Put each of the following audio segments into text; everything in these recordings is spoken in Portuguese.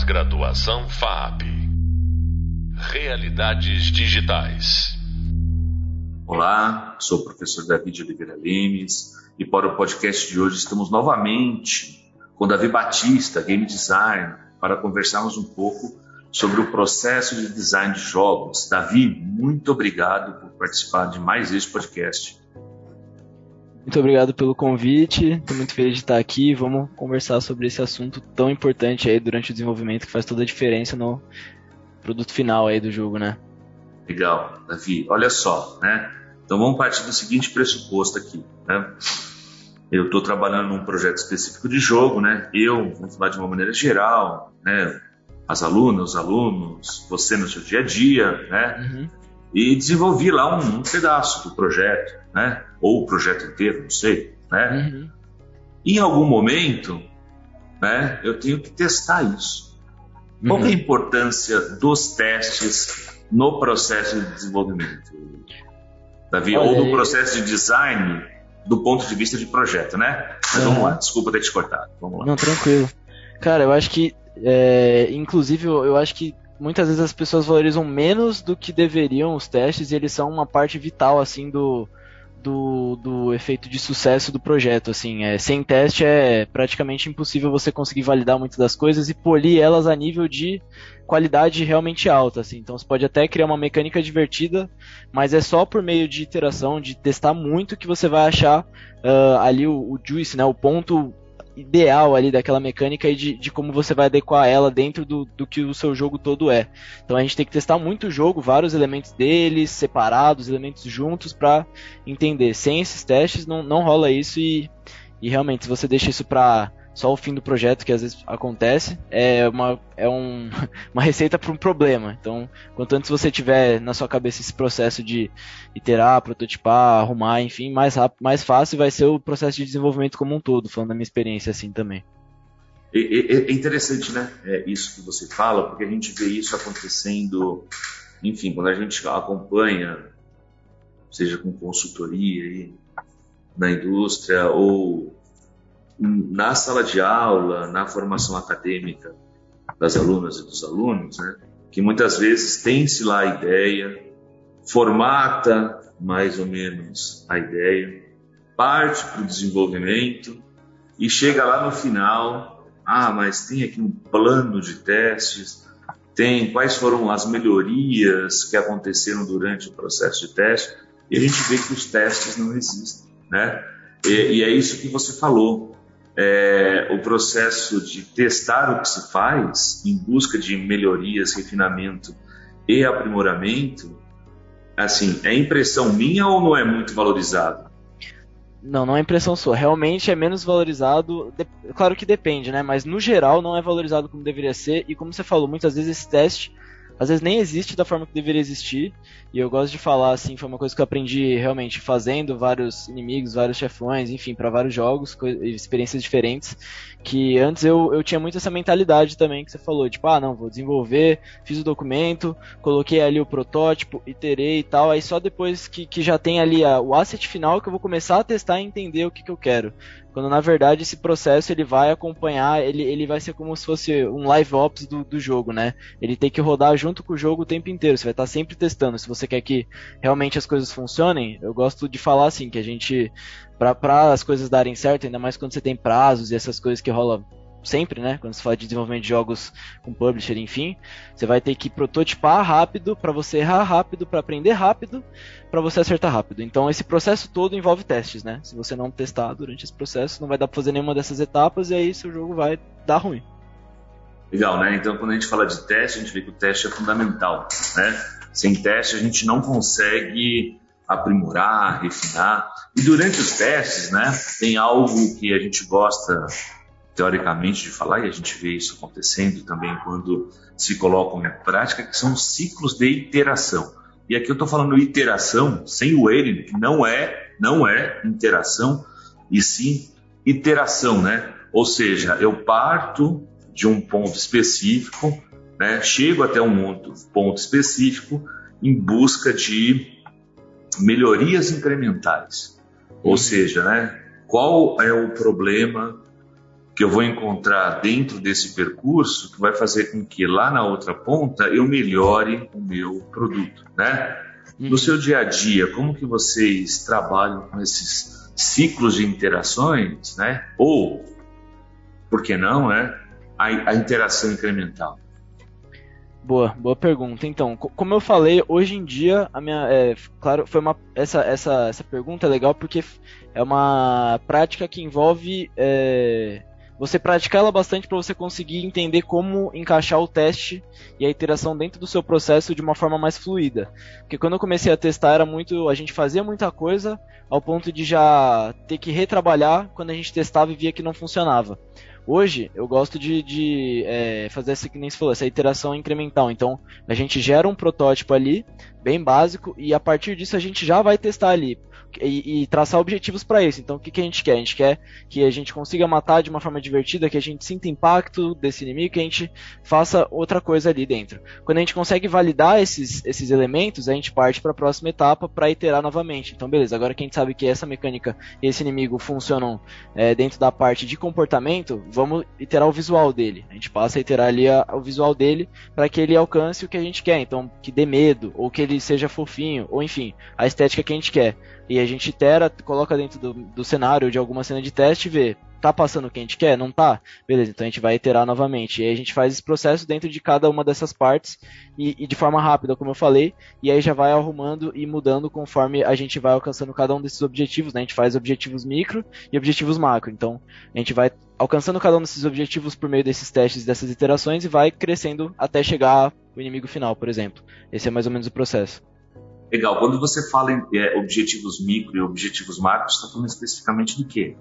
Pós-graduação FAP. Realidades digitais. Olá, sou o professor David Oliveira Lemes e para o podcast de hoje estamos novamente com Davi Batista, Game Design, para conversarmos um pouco sobre o processo de design de jogos. Davi, muito obrigado por participar de mais este podcast. Muito obrigado pelo convite, estou muito feliz de estar aqui. Vamos conversar sobre esse assunto tão importante aí durante o desenvolvimento que faz toda a diferença no produto final aí do jogo, né? Legal, Davi. Olha só, né? Então vamos partir do seguinte pressuposto aqui, né? Eu estou trabalhando num projeto específico de jogo, né? Eu, vamos falar de uma maneira geral, né? As alunas, os alunos, você no seu dia a dia, né? Uhum e desenvolvi lá um, um, pedaço do projeto, né? Ou o projeto inteiro, não sei, né? Uhum. Em algum momento, né? Eu tenho que testar isso. Uhum. Qual é a uhum. importância dos testes no processo de desenvolvimento, Davi? Olha, ou no processo de design do ponto de vista de projeto, né? Mas uhum. vamos lá, desculpa ter te cortado. Vamos lá. Não, tranquilo. Cara, eu acho que, é, inclusive, eu acho que muitas vezes as pessoas valorizam menos do que deveriam os testes e eles são uma parte vital assim do, do, do efeito de sucesso do projeto. Assim, é, sem teste é praticamente impossível você conseguir validar muitas das coisas e polir elas a nível de qualidade realmente alta. Assim. Então você pode até criar uma mecânica divertida, mas é só por meio de iteração, de testar muito que você vai achar uh, ali o, o juice, né, o ponto ideal ali daquela mecânica e de, de como você vai adequar ela dentro do, do que o seu jogo todo é. Então a gente tem que testar muito o jogo, vários elementos deles, separados, elementos juntos, para entender. Sem esses testes não, não rola isso e, e realmente se você deixa isso para só o fim do projeto, que às vezes acontece, é uma, é um, uma receita para um problema. Então, quanto antes você tiver na sua cabeça esse processo de iterar, prototipar, arrumar, enfim, mais rápido, mais fácil vai ser o processo de desenvolvimento como um todo, falando da minha experiência assim também. É, interessante, né? É isso que você fala, porque a gente vê isso acontecendo, enfim, quando a gente acompanha, seja com consultoria aí, na indústria ou na sala de aula, na formação acadêmica das alunas e dos alunos, né, que muitas vezes tem-se lá a ideia, formata mais ou menos a ideia, parte para o desenvolvimento e chega lá no final, ah, mas tem aqui um plano de testes, tem quais foram as melhorias que aconteceram durante o processo de teste, e a gente vê que os testes não existem, né? E, e é isso que você falou é, o processo de testar o que se faz em busca de melhorias, refinamento e aprimoramento, assim, é impressão minha ou não é muito valorizado? Não, não é impressão sua. Realmente é menos valorizado. De... Claro que depende, né? Mas no geral não é valorizado como deveria ser. E como você falou, muitas vezes esse teste às vezes nem existe da forma que deveria existir. E eu gosto de falar assim, foi uma coisa que eu aprendi realmente fazendo vários inimigos, vários chefões, enfim, para vários jogos, experiências diferentes. Que antes eu, eu tinha muito essa mentalidade também que você falou, tipo, ah, não, vou desenvolver, fiz o documento, coloquei ali o protótipo, iterei e tal. Aí só depois que, que já tem ali a, o asset final que eu vou começar a testar e entender o que, que eu quero. Quando na verdade esse processo ele vai acompanhar, ele, ele vai ser como se fosse um live ops do, do jogo, né? Ele tem que rodar junto com o jogo o tempo inteiro. Você vai estar sempre testando. Se você quer que realmente as coisas funcionem, eu gosto de falar assim, que a gente, para as coisas darem certo, ainda mais quando você tem prazos e essas coisas que rola sempre, né? Quando se fala de desenvolvimento de jogos com publisher, enfim, você vai ter que prototipar rápido para você errar rápido, para aprender rápido, para você acertar rápido. Então esse processo todo envolve testes, né? Se você não testar durante esse processo, não vai dar para fazer nenhuma dessas etapas e aí seu jogo vai dar ruim. Legal, né? Então quando a gente fala de teste, a gente vê que o teste é fundamental, né? Sem teste a gente não consegue aprimorar, refinar. E durante os testes, né, tem algo que a gente gosta teoricamente de falar, e a gente vê isso acontecendo também quando se colocam em prática, que são ciclos de iteração. E aqui eu estou falando iteração sem o ele, que não é, não é interação, e sim iteração, né? Ou seja, eu parto de um ponto específico, né? chego até um ponto específico em busca de melhorias incrementais. Ou seja, né? qual é o problema que eu vou encontrar dentro desse percurso que vai fazer com que lá na outra ponta eu melhore o meu produto, né? No seu dia a dia, como que vocês trabalham com esses ciclos de interações, né? Ou, por que não, né? A, a interação incremental. Boa, boa pergunta. Então, como eu falei, hoje em dia a minha, é, claro, foi uma essa, essa, essa pergunta é legal porque é uma prática que envolve é, você praticar ela bastante para você conseguir entender como encaixar o teste e a iteração dentro do seu processo de uma forma mais fluida. Porque quando eu comecei a testar era muito, a gente fazia muita coisa ao ponto de já ter que retrabalhar quando a gente testava e via que não funcionava. Hoje eu gosto de, de é, fazer essa que nem se falou, essa iteração incremental. Então a gente gera um protótipo ali, bem básico, e a partir disso a gente já vai testar ali e, e traçar objetivos para isso. Então, o que, que a gente quer? A gente quer que a gente consiga matar de uma forma divertida, que a gente sinta impacto desse inimigo, que a gente faça outra coisa ali dentro. Quando a gente consegue validar esses, esses elementos, a gente parte para a próxima etapa para iterar novamente. Então, beleza, agora que a gente sabe que essa mecânica e esse inimigo funcionam é, dentro da parte de comportamento, vamos iterar o visual dele. A gente passa a iterar ali a, o visual dele para que ele alcance o que a gente quer. Então, que dê medo, ou que ele seja fofinho, ou enfim, a estética que a gente quer e a gente itera, coloca dentro do, do cenário de alguma cena de teste e vê, tá passando o que a gente quer? Não tá? Beleza, então a gente vai iterar novamente. E aí a gente faz esse processo dentro de cada uma dessas partes e, e, de forma rápida, como eu falei, e aí já vai arrumando e mudando conforme a gente vai alcançando cada um desses objetivos, né? A gente faz objetivos micro e objetivos macro. Então, a gente vai alcançando cada um desses objetivos por meio desses testes, dessas iterações e vai crescendo até chegar inimigo final, por exemplo. Esse é mais ou menos o processo. Legal. Quando você fala em é, objetivos micro e objetivos macros, está falando especificamente do quê?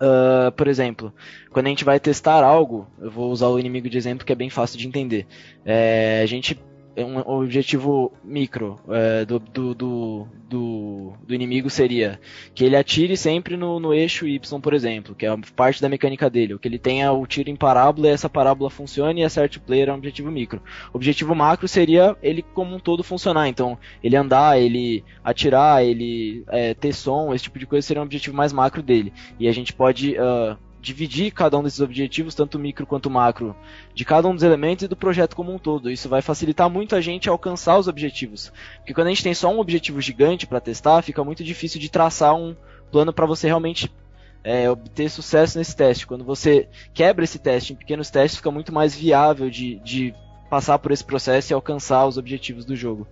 Uh, por exemplo, quando a gente vai testar algo, eu vou usar o inimigo de exemplo que é bem fácil de entender. É, a gente um objetivo micro é, do, do, do, do, inimigo seria que ele atire sempre no, no eixo Y, por exemplo, que é parte da mecânica dele, ou que ele tenha o tiro em parábola e essa parábola funcione e acerte o player é um objetivo micro. O objetivo macro seria ele como um todo funcionar, então ele andar, ele atirar, ele é, ter som, esse tipo de coisa seria um objetivo mais macro dele. E a gente pode uh, dividir cada um desses objetivos, tanto micro quanto macro, de cada um dos elementos e do projeto como um todo. Isso vai facilitar muito a gente alcançar os objetivos. Porque quando a gente tem só um objetivo gigante para testar, fica muito difícil de traçar um plano para você realmente é, obter sucesso nesse teste. Quando você quebra esse teste em pequenos testes, fica muito mais viável de, de passar por esse processo e alcançar os objetivos do jogo.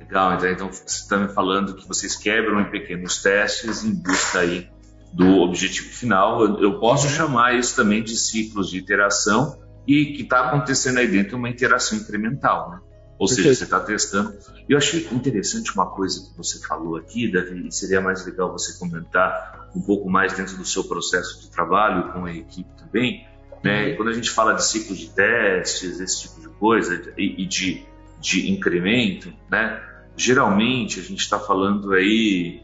Legal, então você está me falando que vocês quebram em pequenos testes em busca aí do objetivo final. Eu, posso chamar isso também de ciclos de interação e que está acontecendo aí dentro uma interação incremental, né? Ou Perfeito. seja, você está testando. Eu achei interessante uma coisa que você falou aqui, Davi, e seria mais legal você comentar um pouco mais dentro do seu processo de trabalho com a equipe também. Né? Uhum. Quando a gente fala de ciclo de testes, esse tipo de coisa, e, e de, de incremento, né? geralmente a gente está falando aí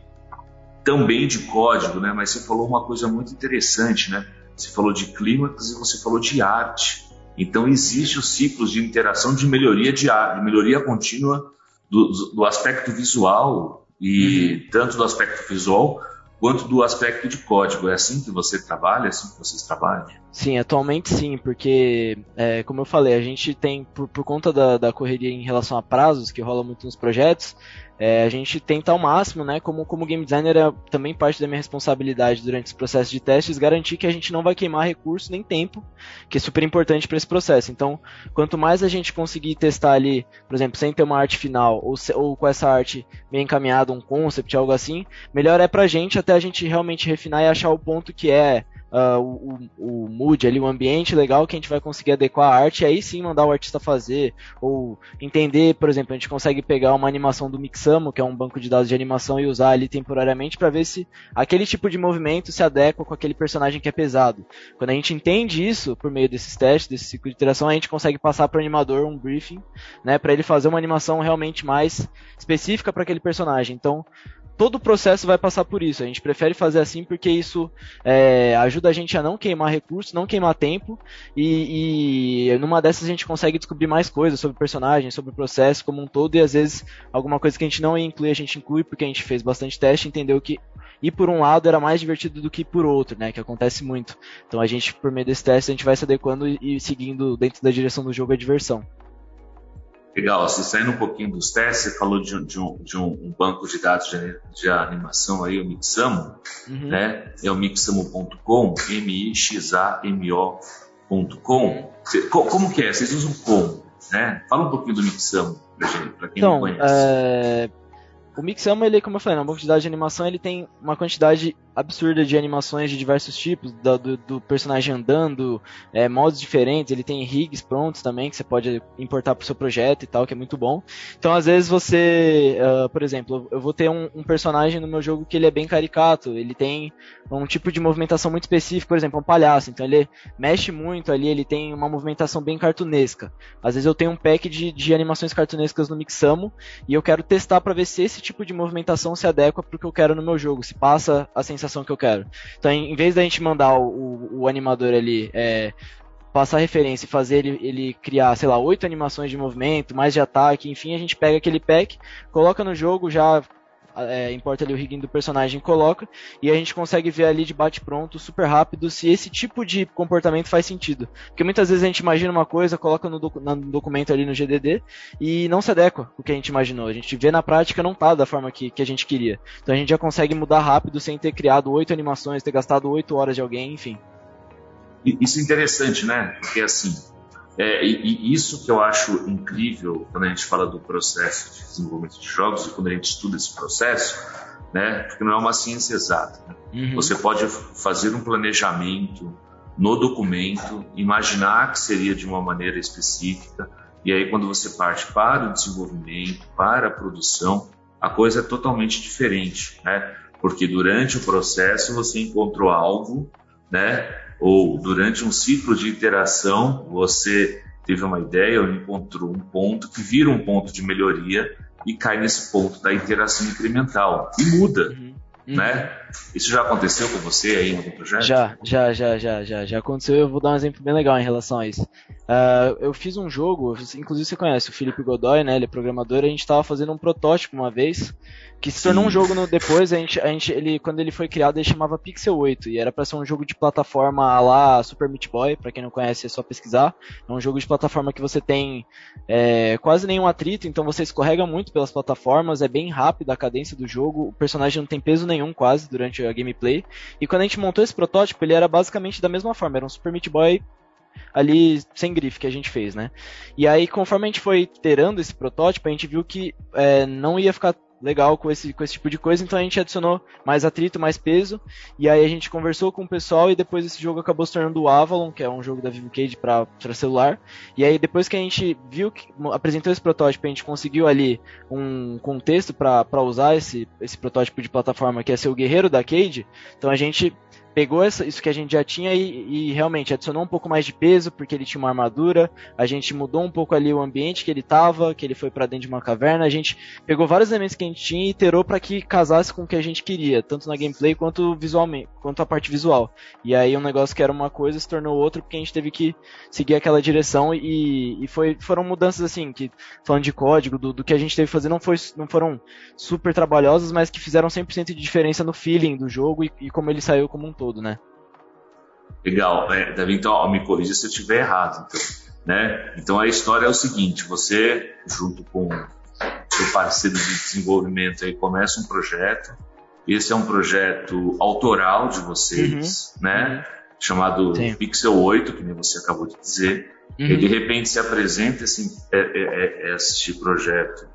também de código, né? Mas você falou uma coisa muito interessante, né? Você falou de clímax e você falou de arte. Então existe os ciclos de interação de melhoria de arte, de melhoria contínua do, do aspecto visual e uhum. tanto do aspecto visual quanto do aspecto de código. É assim que você trabalha, é assim que vocês trabalham? Sim, atualmente sim, porque, é, como eu falei, a gente tem, por, por conta da, da correria em relação a prazos, que rola muito nos projetos, é, a gente tenta ao máximo, né, como, como game designer é também parte da minha responsabilidade durante esse processo de testes, garantir que a gente não vai queimar recurso nem tempo, que é super importante para esse processo. Então, quanto mais a gente conseguir testar ali, por exemplo, sem ter uma arte final, ou, se, ou com essa arte bem encaminhada, um concept, algo assim, melhor é pra gente até a gente realmente refinar e achar o ponto que é uh, o, o mood ali, o ambiente legal que a gente vai conseguir adequar a arte e aí sim mandar o artista fazer, ou entender, por exemplo, a gente consegue pegar uma animação do Mixamo, que é um banco de dados de animação, e usar ali temporariamente para ver se aquele tipo de movimento se adequa com aquele personagem que é pesado. Quando a gente entende isso por meio desses testes, desse ciclo de interação, a gente consegue passar para o animador um briefing, né, para ele fazer uma animação realmente mais específica para aquele personagem. Então, todo o processo vai passar por isso. A gente prefere fazer assim porque isso é, ajuda a gente a não queimar recursos, não queimar tempo e, e, numa dessas a gente consegue descobrir mais coisas sobre o personagem, sobre o processo como um todo e às vezes alguma coisa que a gente não ia incluir a gente inclui porque a gente fez bastante teste entendeu que ir por um lado era mais divertido do que por outro, né? Que acontece muito. Então a gente por meio desse teste a gente vai se adequando e, e seguindo dentro da direção do jogo a diversão. Legal, você saindo um pouquinho dos testes, você falou de, de, um, de um, banco de dados de, de, animação aí, o Mixamo, uhum. né? É o mixamo.com, M-I-X-A-M-O.com. Como que é? Vocês usam como? Né? Fala um pouquinho do Mixamo pra gente, pra quem então, não conhece. É... O Mixamo, ele, como eu falei, na banco de dados de animação, ele tem uma quantidade absurda de animações de diversos tipos, do, do, do personagem andando, é, modos diferentes, ele tem rigs prontos também, que você pode importar para o seu projeto e tal, que é muito bom. Então, às vezes, você, uh, por exemplo, eu vou ter um, um, personagem no meu jogo que ele é bem caricato, ele tem um tipo de movimentação muito específico, por exemplo, um palhaço, então ele mexe muito ali, ele tem uma movimentação bem cartunesca. Às vezes eu tenho um pack de, de animações cartunescas no Mixamo, e eu quero testar para ver se esse tipo de movimentação se adequa para o que eu quero no meu jogo, se passa a sensação sensação que eu quero. Então, em vez da gente mandar o, o, o animador ali é, passar referência e fazer ele, ele criar, sei lá, oito animações de movimento, mais de ataque, enfim, a gente pega aquele pack, coloca no jogo, já é, importa ali o rigging do personagem coloca, e a gente consegue ver ali de bate-pronto, super rápido, se esse tipo de comportamento faz sentido. Porque muitas vezes a gente imagina uma coisa, coloca no, docu no documento ali no GDD e não se adequa o que a gente imaginou. A gente vê na prática não tá da forma que, que a gente queria. Então a gente já consegue mudar rápido sem ter criado oito animações, ter gastado oito horas de alguém, enfim. Isso é interessante, né? Porque assim, é, e, e, isso que eu acho incrível quando a gente fala do processo de desenvolvimento de jogos e quando a gente estuda esse processo, né? Porque não é uma ciência exata. Né? Uhum. Você pode fazer um planejamento no documento, imaginar que seria de uma maneira específica, e aí quando você parte para o desenvolvimento, para a produção, a coisa é totalmente diferente, né? Porque durante o processo você encontrou algo, né? Ou durante um ciclo de iteração você teve uma ideia ou encontrou um ponto que vira um ponto de melhoria e cai nesse ponto da interação incremental e muda. Uhum. Uhum. Né? Isso já aconteceu com você aí no projeto? Já, já, já, já, já, já aconteceu. Eu vou dar um exemplo bem legal em relação a isso. Uh, eu fiz um jogo, inclusive você conhece o Felipe Godoy, né? Ele é programador. A gente estava fazendo um protótipo uma vez que se tornou um jogo no, depois. A gente, a gente, ele, quando ele foi criado, ele chamava Pixel 8 e era para ser um jogo de plataforma lá Super Meat Boy. Para quem não conhece, é só pesquisar. É um jogo de plataforma que você tem é, quase nenhum atrito, então você escorrega muito pelas plataformas. É bem rápido a cadência do jogo. O personagem não tem peso nenhum quase durante a gameplay. E quando a gente montou esse protótipo, ele era basicamente da mesma forma. Era um Super Meat Boy ali sem grife que a gente fez, né? E aí, conforme a gente foi terando esse protótipo, a gente viu que é, não ia ficar legal com esse, com esse tipo de coisa, então a gente adicionou mais atrito, mais peso, e aí a gente conversou com o pessoal e depois esse jogo acabou se tornando o Avalon, que é um jogo da Vivo para celular. E aí depois que a gente viu que apresentou esse protótipo, a gente conseguiu ali um contexto para usar esse, esse protótipo de plataforma que é ser o guerreiro da Cage, então a gente pegou essa, isso que a gente já tinha e, e, realmente adicionou um pouco mais de peso, porque ele tinha uma armadura, a gente mudou um pouco ali o ambiente que ele tava, que ele foi para dentro de uma caverna, a gente pegou vários elementos que a gente tinha e iterou para que casasse com o que a gente queria, tanto na gameplay quanto visualmente, quanto a parte visual. E aí um negócio que era uma coisa se tornou outra, porque a gente teve que seguir aquela direção e, e foi, foram mudanças assim, que falando de código, do, do que a gente teve que fazer, não, foi, não foram super trabalhosas, mas que fizeram 100% de diferença no feeling do jogo e, e como ele saiu como um todo, né? Legal, é, Davi, então ó, me corrija se eu estiver errado. Então, né? então a história é o seguinte: você, junto com seu parceiro de desenvolvimento, aí, começa um projeto. Esse é um projeto autoral de vocês, uhum. né? Chamado Sim. Pixel 8, que nem você acabou de dizer. Uhum. E de repente se apresenta esse, é, é, é, este projeto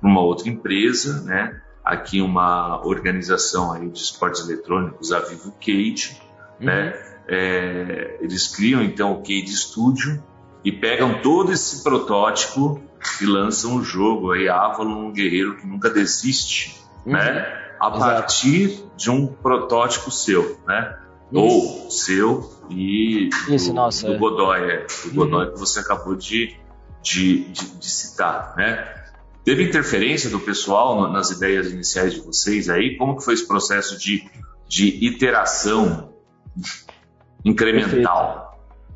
para uma outra empresa, né? Aqui uma organização aí de esportes eletrônicos, a Vivo Cage, uhum. né? É, eles criam então o Cade Studio e pegam todo esse protótipo e lançam o jogo aí Avalon, um guerreiro que nunca desiste, uhum. né? A Exato. partir de um protótipo seu, né? Isso. Ou seu e Isso, do, nossa, do é. Godoy, é, do Godoy uhum. que você acabou de, de, de, de citar, né? Teve interferência do pessoal nas ideias iniciais de vocês aí? Como que foi esse processo de, de iteração incremental? Perfeito.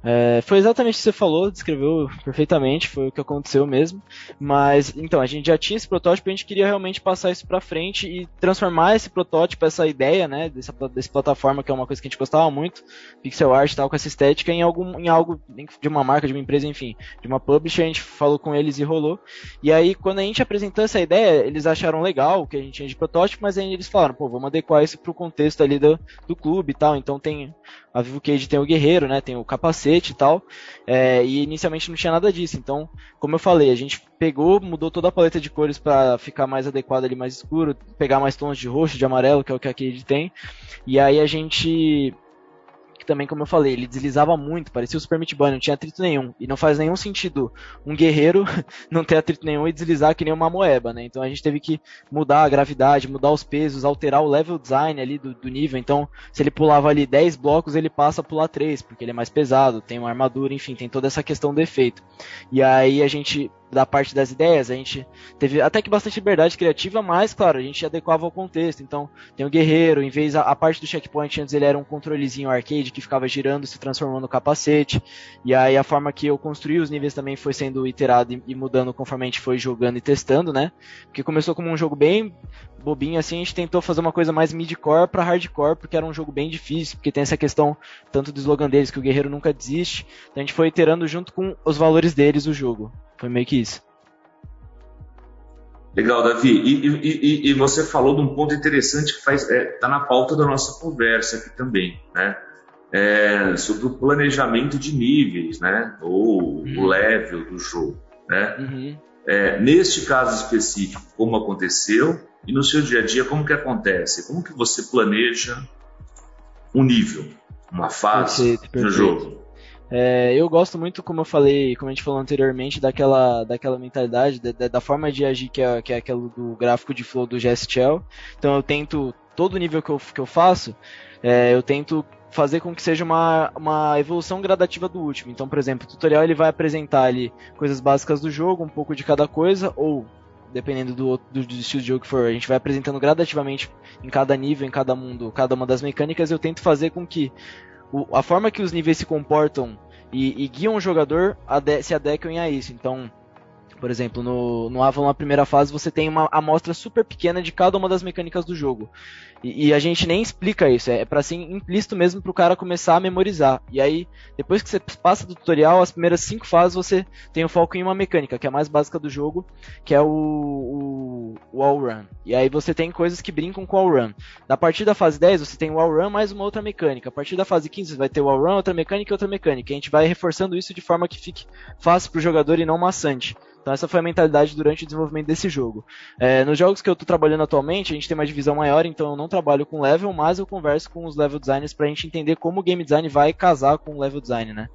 É, foi exatamente o que você falou, descreveu perfeitamente, foi o que aconteceu mesmo. Mas, então, a gente já tinha esse protótipo e a gente queria realmente passar isso pra frente e transformar esse protótipo, essa ideia, né, dessa, dessa plataforma, que é uma coisa que a gente gostava muito, pixel art e tal, com essa estética, em, algum, em algo de uma marca, de uma empresa, enfim, de uma publisher, a gente falou com eles e rolou. E aí, quando a gente apresentou essa ideia, eles acharam legal o que a gente tinha de protótipo, mas aí eles falaram, pô, vamos adequar isso pro contexto ali do, do clube e tal, então tem a Vivo Cage tem o guerreiro, né? Tem o capacete e tal. É, e inicialmente não tinha nada disso. Então, como eu falei, a gente pegou, mudou toda a paleta de cores para ficar mais adequado ali, mais escuro, pegar mais tons de roxo, de amarelo, que é o que a Cage tem. E aí a gente também, como eu falei, ele deslizava muito, parecia o Super Meat Boy, não tinha atrito nenhum. E não faz nenhum sentido um guerreiro não ter atrito nenhum e deslizar que nem uma moeba, né? Então a gente teve que mudar a gravidade, mudar os pesos, alterar o level design ali do, do nível. Então, se ele pulava ali 10 blocos, ele passa a pular 3, porque ele é mais pesado, tem uma armadura, enfim, tem toda essa questão do efeito. E aí a gente da parte das ideias, a gente teve até que bastante liberdade criativa, mas, claro, a gente adequava ao contexto. Então, tem o guerreiro, em vez a, a parte do checkpoint antes ele era um controlezinho arcade que ficava girando, se transformando no capacete. E aí a forma que eu construí os níveis também foi sendo iterado e, e mudando conforme a gente foi jogando e testando, né? Porque começou como um jogo bem bobinho assim, a gente tentou fazer uma coisa mais midcore para hardcore, porque era um jogo bem difícil, porque tem essa questão tanto do slogan deles que o guerreiro nunca desiste. Então a gente foi iterando junto com os valores deles o jogo. Foi meio que isso. Legal, Davi. E, e, e, você falou de um ponto interessante que está é, tá na pauta da nossa conversa aqui também, né? É, sobre o planejamento de níveis, né? Ou uhum. o level do jogo, né? Uhum. É, neste caso específico, como aconteceu e no seu dia a dia, como que acontece? Como que você planeja um nível, uma fase perfeito, perfeito. no jogo? É, eu gosto muito, como eu falei, como a gente falou anteriormente, daquela, daquela mentalidade, da, da forma de agir que é, que é aquele do gráfico de flow do GSTL. Então eu tento, todo nível que eu, que eu faço, é, eu tento fazer com que seja uma, uma evolução gradativa do último. Então, por exemplo, o tutorial ele vai apresentar ali coisas básicas do jogo, um pouco de cada coisa, ou dependendo do, do, do, estilo de jogo que for, a gente vai apresentando gradativamente em cada nível, em cada mundo, cada uma das mecânicas, eu tento fazer com que o, a forma que os níveis se comportam e, e guiam o jogador ade se adequem a isso. Então, por exemplo, no, no Avalon, na primeira fase, você tem uma amostra super pequena de cada uma das mecânicas do jogo. E, e a gente nem explica isso, é, é para ser implícito mesmo para o cara começar a memorizar. E aí, depois que você passa do tutorial, as primeiras cinco fases você tem o foco em uma mecânica, que é a mais básica do jogo, que é o, o, o All Run. E aí você tem coisas que brincam com o All Run. Da partir da fase 10, você tem o All Run mais uma outra mecânica. A partir da fase 15, você vai ter o All Run, outra mecânica e outra mecânica. E a gente vai reforçando isso de forma que fique fácil para o jogador e não maçante. Então essa foi a mentalidade durante o desenvolvimento desse jogo. É, nos jogos que eu estou trabalhando atualmente, a gente tem uma divisão maior, então eu não trabalho com level, mas eu converso com os level designers para a gente entender como o game design vai casar com o level design, né?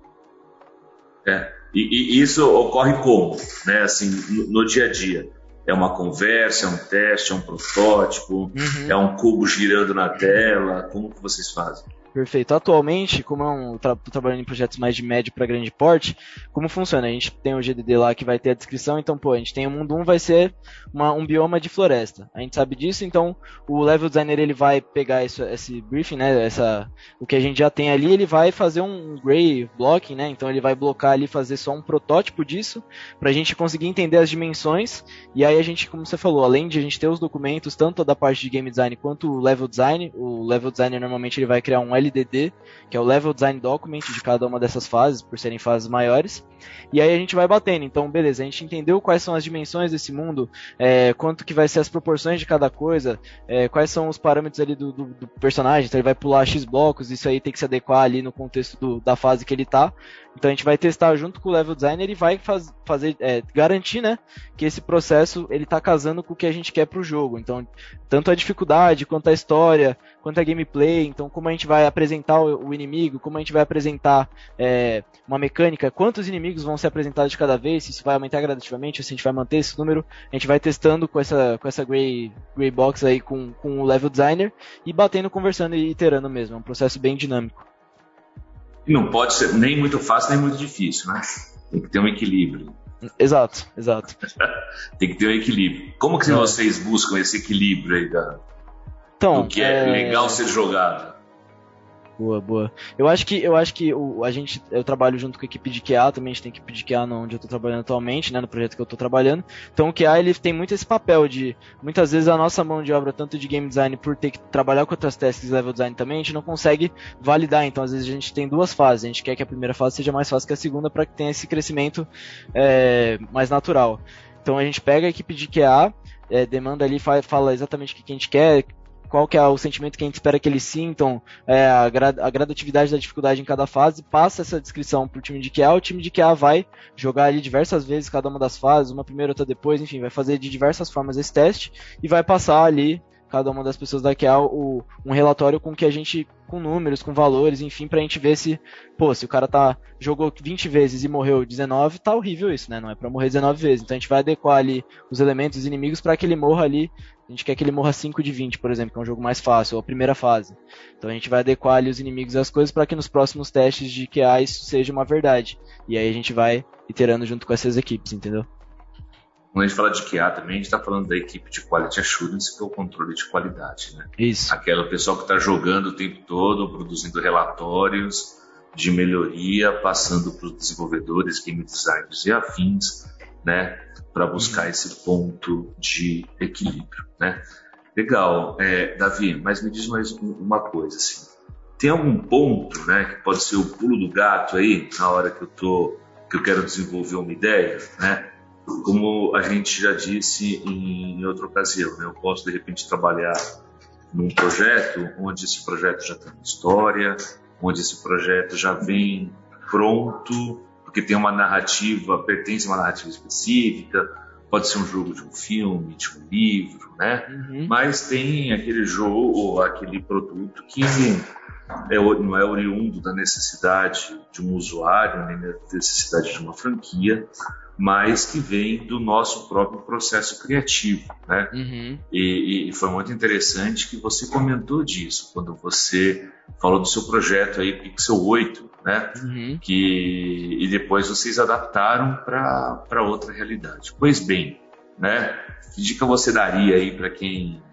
É, e, e isso ocorre como, né? Assim, no, no, dia a dia. É uma conversa, é um teste, é um protótipo, uhum. é um cubo girando na tela. Como que vocês fazem? Perfeito. Atualmente, como eu tra trabalhando em projetos mais de médio para grande porte, como funciona? A gente tem o GDD lá que vai ter a descrição, então, pô, a gente tem o mundo 1 vai ser uma, um bioma de floresta. A gente sabe disso, então o level designer ele vai pegar isso, esse briefing, né, essa, o que a gente já tem ali, ele vai fazer um gray blocking, né, então ele vai blocar ali, fazer só um protótipo disso, para a gente conseguir entender as dimensões, e aí a gente, como você falou, além de a gente ter os documentos, tanto da parte de game design quanto o level design, o level designer normalmente ele vai criar um LDD, que é o Level Design Document de cada uma dessas fases, por serem fases maiores. E aí a gente vai batendo. Então, beleza, a gente entendeu quais são as dimensões desse mundo, é, quanto que vai ser as proporções de cada coisa, é, quais são os parâmetros ali do, do, do, personagem. Então ele vai pular X blocos, isso aí tem que se adequar ali no contexto do, da fase que ele tá. Então a gente vai testar junto com o level designer e vai faz, fazer é, garantir, né, que esse processo ele tá casando com o que a gente quer pro jogo. Então tanto a dificuldade quanto a história, quanto a gameplay, então como a gente vai apresentar o, inimigo, como a gente vai apresentar é, uma mecânica, quantos inimigos vão ser apresentados de cada vez, se isso vai aumentar gradativamente, se a gente vai manter esse número, a gente vai testando com essa com essa gray, gray box aí com, com o level designer e batendo, conversando e iterando mesmo. É um processo bem dinâmico. E não pode ser nem muito fácil nem muito difícil, né? Tem que ter um equilíbrio. Exato, exato. Tem que ter um equilíbrio. Como que é. vocês buscam esse equilíbrio aí da, então, do que é, é legal ser jogado? Boa, boa. Eu acho que eu acho que o, a gente eu trabalho junto com a equipe de QA, também a gente tem equipe de QA onde eu estou trabalhando atualmente, né, no projeto que eu estou trabalhando. Então o QA ele tem muito esse papel de muitas vezes a nossa mão de obra tanto de game design por ter que trabalhar com outras tasks level design também, a gente não consegue validar. Então às vezes a gente tem duas fases, a gente quer que a primeira fase seja mais fácil que a segunda para que tenha esse crescimento é, mais natural. Então a gente pega a equipe de QA, é, demanda ali, fala exatamente o que a gente quer, qual que é o sentimento que a gente espera que eles sintam, é, a, gra a, gradatividade da dificuldade em cada fase, passa essa descrição pro time de QA, o time de QA vai jogar ali diversas vezes cada uma das fases, uma primeira, outra depois, enfim, vai fazer de diversas formas esse teste e vai passar ali cada uma das pessoas da QA o, um relatório com que a gente com números, com valores, enfim, pra gente ver se, pô, se o cara tá jogou 20 vezes e morreu 19, tá horrível isso, né? Não é para morrer 19 vezes. Então a gente vai adequar ali os elementos, os inimigos para que ele morra ali. A gente quer que ele morra 5 de 20, por exemplo, que é um jogo mais fácil, ou a primeira fase. Então a gente vai adequar ali os inimigos as coisas para que nos próximos testes de QA isso seja uma verdade. E aí a gente vai iterando junto com essas equipes, entendeu? Quando a gente fala de QA também, a gente está falando da equipe de Quality Assurance, que é o controle de qualidade, né? Isso. Aquela pessoa que está jogando o tempo todo, produzindo relatórios de melhoria, passando para os desenvolvedores, game designers e afins, né? Para buscar esse ponto de equilíbrio, né? Legal. É, Davi, mas me diz mais uma coisa, assim. Tem algum ponto, né, que pode ser o pulo do gato aí, na hora que eu tô, que eu quero desenvolver uma ideia, né? Como a gente já disse em outra ocasião, né? eu posso de repente trabalhar num projeto onde esse projeto já tem história, onde esse projeto já vem pronto, porque tem uma narrativa, pertence a uma narrativa específica, pode ser um jogo de um filme, de um livro, né? Uhum. Mas tem aquele jogo, ou aquele produto que é, não é oriundo da necessidade de um usuário, nem da necessidade de uma franquia, mas que vem do nosso próprio processo criativo, né? Uhum. E, e, foi muito interessante que você comentou disso quando você falou do seu projeto aí Pixel 8, né? Uhum. Que e depois vocês adaptaram para outra realidade. Pois bem, né? Que dica você daria aí para quem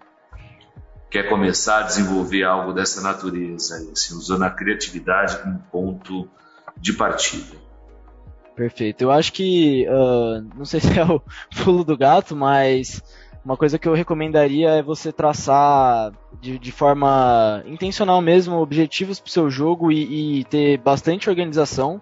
quer começar a desenvolver algo dessa natureza, assim, usando a criatividade como ponto de partida? Perfeito. Eu acho que, uh, não sei se é o pulo do gato, mas uma coisa que eu recomendaria é você traçar de, de forma intencional mesmo objetivos para o seu jogo e, e, ter bastante organização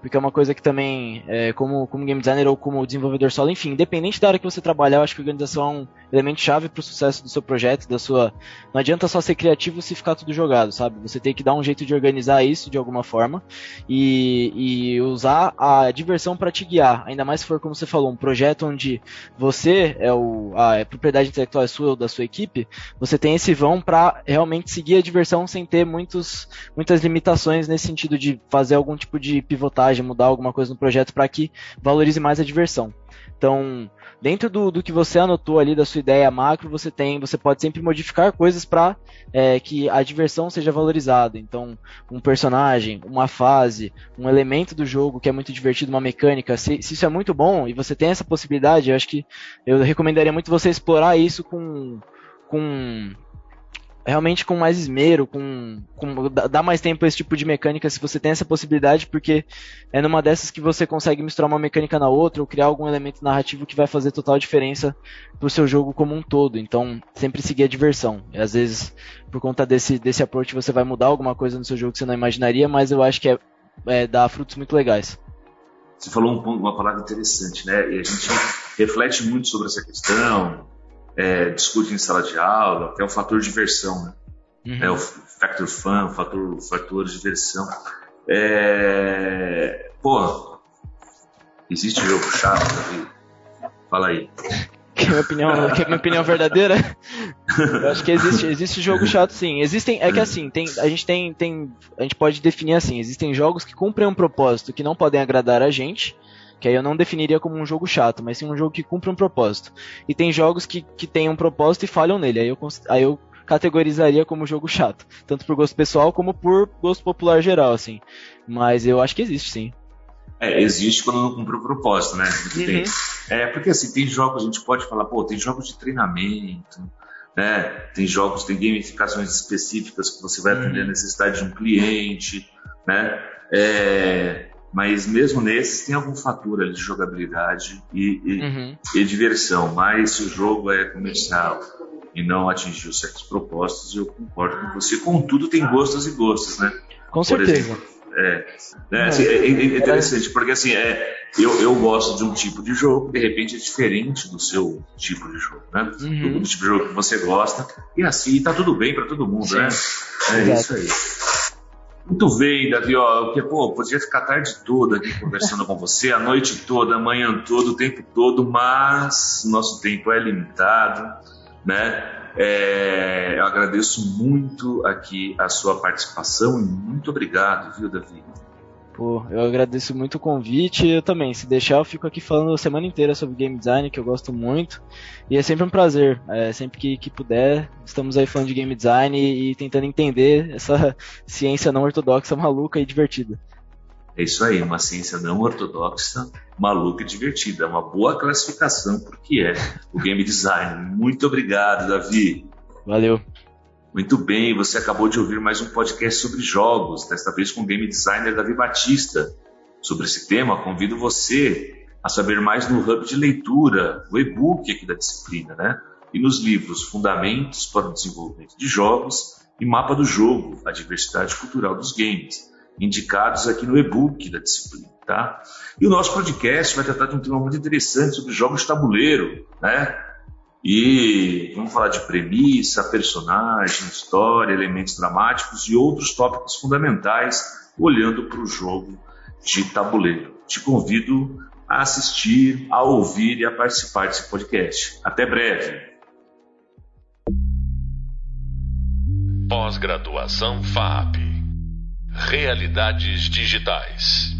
porque é uma coisa que também, é, como, como game designer ou como desenvolvedor solo, enfim, independente da área que você trabalhar, eu acho que a organização é um elemento chave para o sucesso do seu projeto, da sua. Não adianta só ser criativo se ficar tudo jogado, sabe? Você tem que dar um jeito de organizar isso de alguma forma e, e usar a diversão para te guiar. Ainda mais se for, como você falou, um projeto onde você é o a propriedade intelectual é sua ou da sua equipe, você tem esse vão para realmente seguir a diversão sem ter muitos, muitas limitações nesse sentido de fazer algum tipo de pivotagem, mudar alguma coisa no projeto para que valorize mais a diversão. Então, dentro do, do que você anotou ali da sua ideia macro, você tem, você pode sempre modificar coisas para é, que a diversão seja valorizada. Então, um personagem, uma fase, um elemento do jogo que é muito divertido, uma mecânica, se, se isso é muito bom e você tem essa possibilidade, eu acho que eu recomendaria muito você explorar isso com, com realmente com mais esmero, com, com dá mais tempo a esse tipo de mecânica se você tem essa possibilidade, porque é numa dessas que você consegue misturar uma mecânica na outra ou criar algum elemento narrativo que vai fazer total diferença pro seu jogo como um todo. Então, sempre seguir a diversão. E às vezes, por conta desse, desse approach, você vai mudar alguma coisa no seu jogo que você não imaginaria, mas eu acho que é, é dá frutos muito legais. Você falou um, uma palavra interessante, né? E a gente reflete muito sobre essa questão, é, discute em sala de aula, que é o fator diversão, né? Uhum. É o factor fun, o fator, fator diversão. É... Pô, existe jogo chato? Fala aí. Quer minha opinião, quer minha opinião verdadeira? Eu acho que existe, existe jogo chato sim. Existem, é que assim, tem, a gente tem, tem, a gente pode definir assim, existem jogos que cumprem um propósito que não podem agradar a gente, que aí eu não definiria como um jogo chato, mas sim um jogo que cumpre um propósito. E tem jogos que, que têm um propósito e falham nele, aí eu, aí eu categorizaria como jogo chato, tanto por gosto pessoal como por gosto popular geral, assim. Mas eu acho que existe, sim. É, existe quando não cumpre o propósito, né? Uhum. É, porque assim, tem jogos, a gente pode falar, pô, tem jogos de treinamento, né? Tem jogos, tem gamificações específicas que você vai Uhum. atender a necessidade de um cliente, né? É, mas mesmo nesses tem algum fator ali de jogabilidade e, e- Uhum. e diversão. Mas se o jogo é comercial e não atingiu certos propósitos, eu concordo com você. Contudo, tem gostos e gostos, né? Com Por certeza. exemplo, é, né, assim, é- é interessante, porque assim, é, eu, eu gosto de um tipo de jogo de repente é diferente do seu tipo de jogo, né? Uhum. Do, do tipo de jogo que você gosta, e assim tá tudo bem para todo mundo, Sim. né? É Exato. isso aí. Muito bem, Davi, ó, porque, pô, podia ficar a tarde toda aqui conversando com você, a noite toda, a manhã toda, o tempo todo, mas nosso tempo é limitado, né? É, eu agradeço muito aqui a sua participação e muito obrigado, viu, Davi? Pô, eu agradeço muito o convite. Eu também, se deixar, eu fico aqui falando a semana inteira sobre game design, que eu gosto muito. E é sempre um prazer. É, sempre que, que puder, estamos aí falando de game design e, e tentando entender essa ciência não ortodoxa, maluca e divertida. É isso aí, uma ciência não ortodoxa, maluca e divertida. É uma boa classificação porque é o game design. Muito obrigado, Davi. Valeu. Muito bem, você acabou de ouvir mais um podcast sobre jogos, desta vez com o game designer Davi Batista. Sobre esse tema, convido você a saber mais no Hub de Leitura, o e-book aqui da disciplina, né? E nos livros Fundamentos para o Desenvolvimento de Jogos e Mapa do Jogo, a Diversidade Cultural dos Games, indicados aqui no e-book da disciplina, tá? E o nosso podcast vai tratar de um tema muito interessante sobre jogos de tabuleiro, né? E vamos falar de premissa, personagem, história, elementos dramáticos e outros tópicos fundamentais olhando para o jogo de tabuleiro. Te convido a assistir, a ouvir e a participar desse podcast. Até breve. Pós-graduação FAP. Realidades digitais.